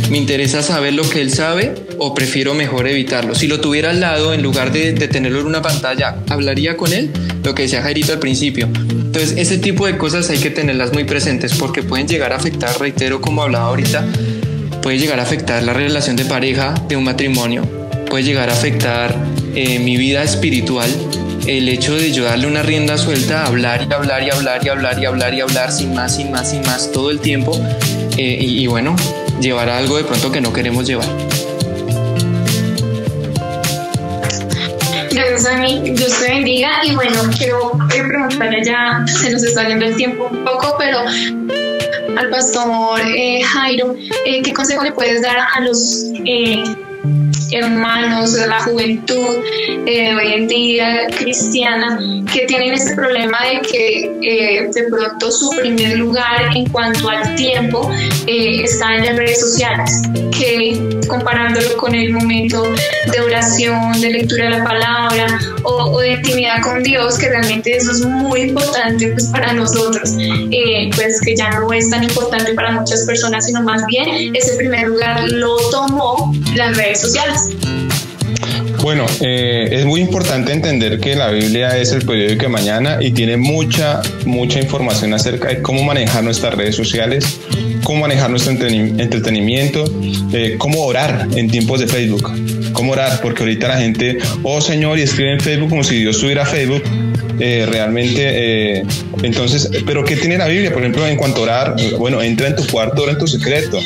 me interesa saber lo que él sabe o prefiero mejor evitarlo. Si lo tuviera al lado, en lugar de, tenerlo en una pantalla, hablaría con él, lo que decía Jairito al principio. Entonces, ese tipo de cosas hay que tenerlas muy presentes porque pueden llegar a afectar, reitero, como hablaba ahorita, puede llegar a afectar la relación de pareja, de un matrimonio, puede llegar a afectar eh, mi vida espiritual, el hecho de yo darle una rienda suelta, hablar y hablar y hablar y hablar y hablar y hablar sin más, sin más, sin más todo el tiempo eh, y, bueno, llevar algo de pronto que no queremos llevar. Gracias a mí, Dios te bendiga y bueno, quiero preguntarle ya, se nos está yendo el tiempo un poco, pero al pastor eh, Jairo, eh, ¿qué consejo le puedes dar a los hermanos la juventud eh, hoy en día cristiana que tienen este problema de que eh, de pronto su primer lugar en cuanto al tiempo eh, está en las redes sociales, que comparándolo con el momento de oración, de lectura de la palabra o, de intimidad con Dios, que realmente eso es muy importante pues, para nosotros, pues que ya no es tan importante para muchas personas, sino más bien ese primer lugar lo tomó las redes sociales. Bueno, eh, es muy importante entender que la Biblia es el periódico de mañana y tiene mucha, mucha información acerca de cómo manejar nuestras redes sociales, cómo manejar nuestro entretenimiento, eh, cómo orar en tiempos de Facebook, cómo orar, porque ahorita la gente, oh Señor, y escribe en Facebook como si Dios tuviera Facebook. Eh, realmente, entonces, pero ¿qué tiene la Biblia? Por ejemplo, en cuanto a orar, bueno, entra en tu cuarto, ora en tu secreto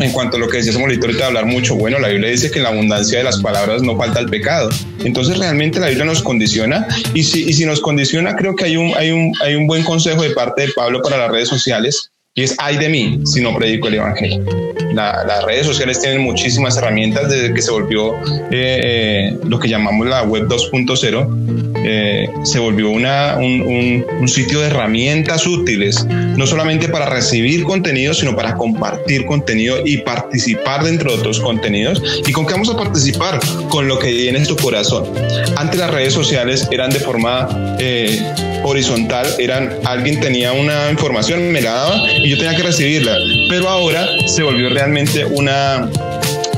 en cuanto a lo que decía Samuelito ahorita de hablar mucho, bueno, la Biblia dice que en la abundancia de las palabras no falta el pecado. Entonces realmente la Biblia nos condiciona y si, y si nos condiciona creo que hay un, hay, un, hay un buen consejo de parte de Pablo para las redes sociales y es ay de mí si no predico el Evangelio. las redes sociales tienen muchísimas herramientas desde que se volvió eh, eh, lo que llamamos la web 2.0 eh, se volvió una, un, sitio de herramientas útiles, no solamente para recibir contenido, sino para compartir contenido y participar dentro de otros contenidos. ¿Y con qué vamos a participar? Con lo que llene tu corazón. Antes las redes sociales eran de forma eh, horizontal, eran alguien tenía una información, me la daba y yo tenía que recibirla, pero ahora se volvió realmente una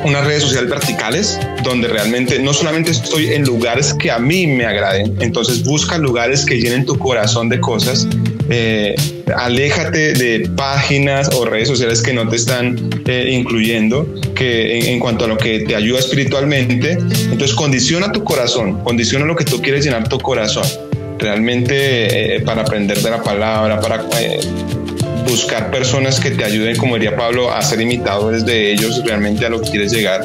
unas redes sociales verticales donde realmente no solamente estoy en lugares que a mí me agraden, entonces busca lugares que llenen tu corazón de cosas. Eh, aléjate de páginas o redes sociales que no te están eh, incluyendo, que en, cuanto a lo que te ayuda espiritualmente, entonces condiciona tu corazón, condiciona lo que tú quieres llenar tu corazón realmente eh, para aprender de la palabra, para buscar personas que te ayuden, como diría Pablo, a ser imitadores de ellos realmente a lo que quieres llegar,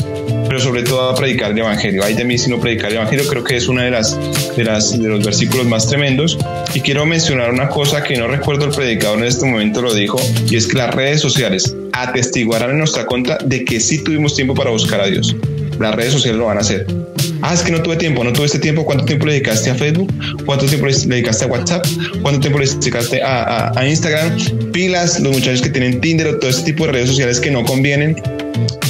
pero sobre todo a predicar el Evangelio. Ay de mí si no predicar el Evangelio, creo que es uno de, las, de, las, de los versículos más tremendos. Y quiero mencionar una cosa que no recuerdo el predicador en este momento lo dijo, y es que las redes sociales atestiguarán en nuestra contra de que sí tuvimos tiempo para buscar a Dios. Las redes sociales lo van a hacer. Ah, es que no tuve tiempo, no tuve este tiempo. ¿Cuánto tiempo le dedicaste a Facebook? ¿Cuánto tiempo le dedicaste a WhatsApp? ¿Cuánto tiempo le dedicaste a, a, Instagram? Pilas, los muchachos que tienen Tinder o todo este tipo de redes sociales que no convienen.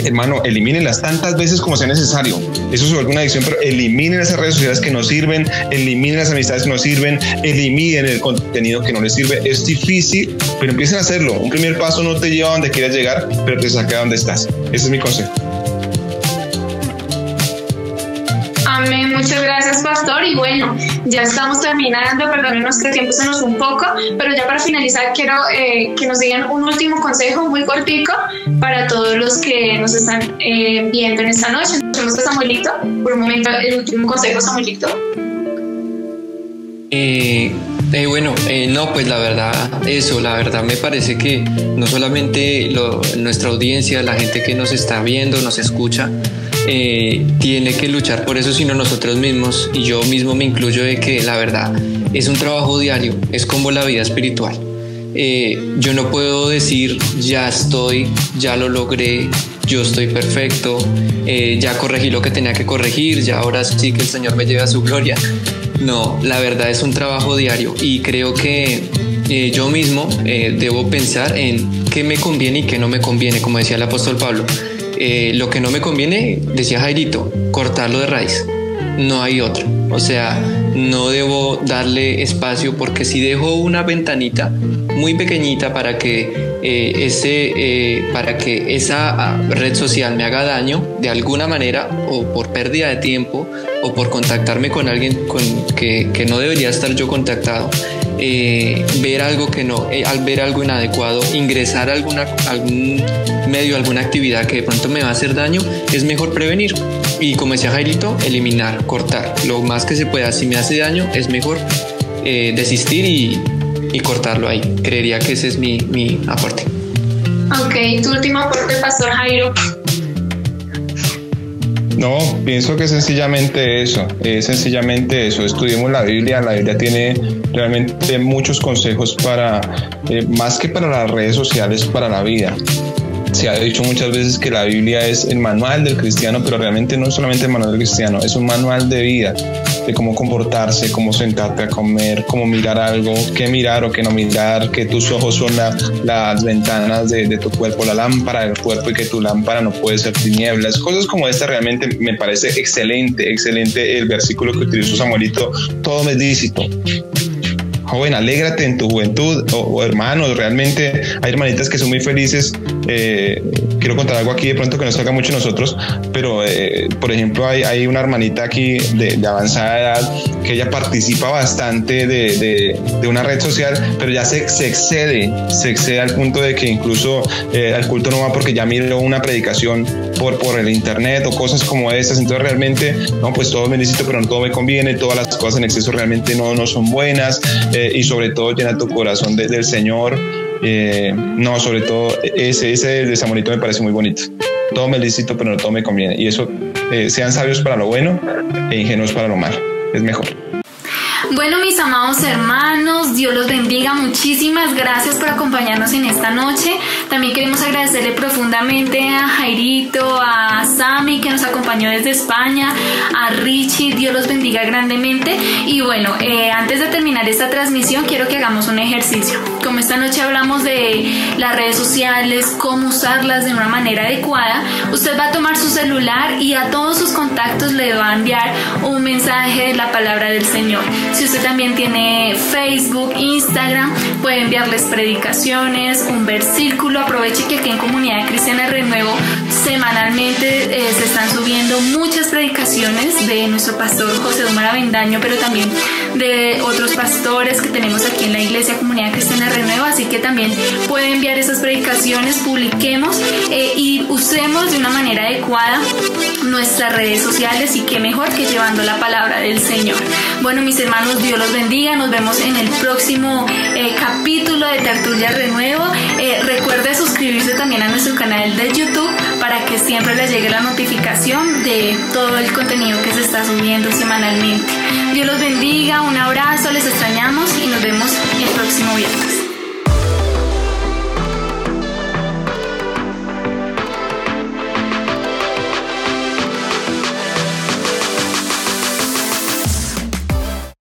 Hermano, elimínenlas tantas veces como sea necesario. Eso vuelve una adicción, pero eliminen esas redes sociales que no sirven, eliminen las amistades que no sirven, eliminen el contenido que no les sirve. Es difícil, pero empiecen a hacerlo. Un primer paso no te lleva a donde quieras llegar, pero te saca a donde estás. Ese es mi consejo. Muchas gracias, Pastor. Y bueno, ya estamos terminando, perdónenos que el tiempo se nos un poco, pero ya para finalizar quiero eh, que nos digan un último consejo muy cortico para todos los que nos están eh, viendo en esta noche. Tenemos a Samuelito, por un momento el último consejo, Samuelito. Eh, bueno, no, pues la verdad, eso, la verdad me parece que no solamente nuestra audiencia, la gente que nos está viendo, nos escucha, eh, tiene que luchar por eso, sino nosotros mismos, y yo mismo me incluyo de que la verdad es un trabajo diario, es como la vida espiritual. Eh, yo no puedo decir ya estoy, ya lo logré, yo estoy perfecto, eh, ya corregí lo que tenía que corregir, ya ahora sí que el Señor me lleva a su gloria. No, la verdad es un trabajo diario y creo que yo mismo debo pensar en qué me conviene y qué no me conviene, como decía el apóstol Pablo. Eh, lo que no me conviene, decía Jairito, cortarlo de raíz. No hay otro. O sea, no debo darle espacio porque si dejo una ventanita muy pequeñita para que eh, ese eh, para que esa ah, red social me haga daño de alguna manera o por pérdida de tiempo o por contactarme con alguien con que, que no debería estar yo contactado eh, ver algo que no, eh, al ver algo inadecuado, ingresar a algún medio, alguna actividad que de pronto me va a hacer daño, es mejor prevenir. Y como decía Jairito, eliminar, cortar. Lo más que se pueda, si me hace daño, es mejor eh, desistir y, y, cortarlo ahí. Creería que ese es mi, mi aporte. Ok, tu último aporte, Pastor Jairo. No, pienso que sencillamente eso, es sencillamente eso. Estudiemos la Biblia, la Biblia tiene realmente muchos consejos para, eh, más que para las redes sociales, para la vida. se ha dicho muchas veces que la Biblia es el manual del cristiano, pero realmente no es solamente el manual del cristiano, es un manual de vida, de cómo comportarse, cómo sentarte a comer, cómo mirar algo, qué mirar o qué no mirar, que tus ojos son las ventanas de, tu cuerpo, la lámpara del cuerpo y que tu lámpara no puede ser tinieblas. Cosas como esta realmente me parece excelente, excelente el versículo que utilizó Samuelito, todo me es joven, alégrate en tu juventud, o, hermanos, realmente hay hermanitas que son muy felices. Eh, quiero contar algo aquí de pronto que nos toca mucho a nosotros, pero eh, por ejemplo hay, hay, una hermanita aquí de, avanzada edad que ella participa bastante de, de, una red social, pero ya se, se, excede, se excede al punto de que incluso eh, al culto no va porque ya miró una predicación por, por el internet o cosas como esas, entonces realmente, no, pues todo me necesito, pero no todo me conviene, todas las cosas en exceso realmente no, no son buenas, eh, y sobre todo llena tu corazón del Señor. Eh, no, sobre todo ese, ese de Samuelito me parece muy bonito. Todo me licito, pero no todo me conviene. Y eso, eh, sean sabios para lo bueno e ingenuos para lo malo. Es mejor. Bueno, mis amados hermanos, Dios los bendiga. Muchísimas gracias por acompañarnos en esta noche. También queremos agradecerle profundamente a Jairito, a Sami que nos acompañó desde España, a Richie. Dios los bendiga grandemente. Y bueno, eh, antes de terminar esta transmisión, quiero que hagamos un ejercicio. Como esta noche hablamos de las redes sociales, cómo usarlas de una manera adecuada, usted va a tomar su celular y a todos sus contactos le va a enviar un mensaje de la palabra del Señor. Si usted también tiene Facebook, Instagram, puede enviarles predicaciones, un versículo. Aproveche que aquí en Comunidad Cristiana Renuevo semanalmente eh, se están subiendo muchas predicaciones de nuestro pastor José Dumar Avendaño, pero también de otros pastores que tenemos aquí en la Iglesia Comunidad Cristiana Renuevo. Así que también puede enviar esas predicaciones, publiquemos eh, y usemos de una manera adecuada nuestras redes sociales y qué mejor que llevando la palabra del Señor. Bueno, mis hermanos, Dios los bendiga. Nos vemos en el próximo eh, capítulo de Tertulia Renuevo. Eh, recuerde suscribirse también a nuestro canal de YouTube para que siempre les llegue la notificación de todo el contenido que se está subiendo semanalmente. Dios los bendiga, un abrazo, les extrañamos y nos vemos el próximo viernes.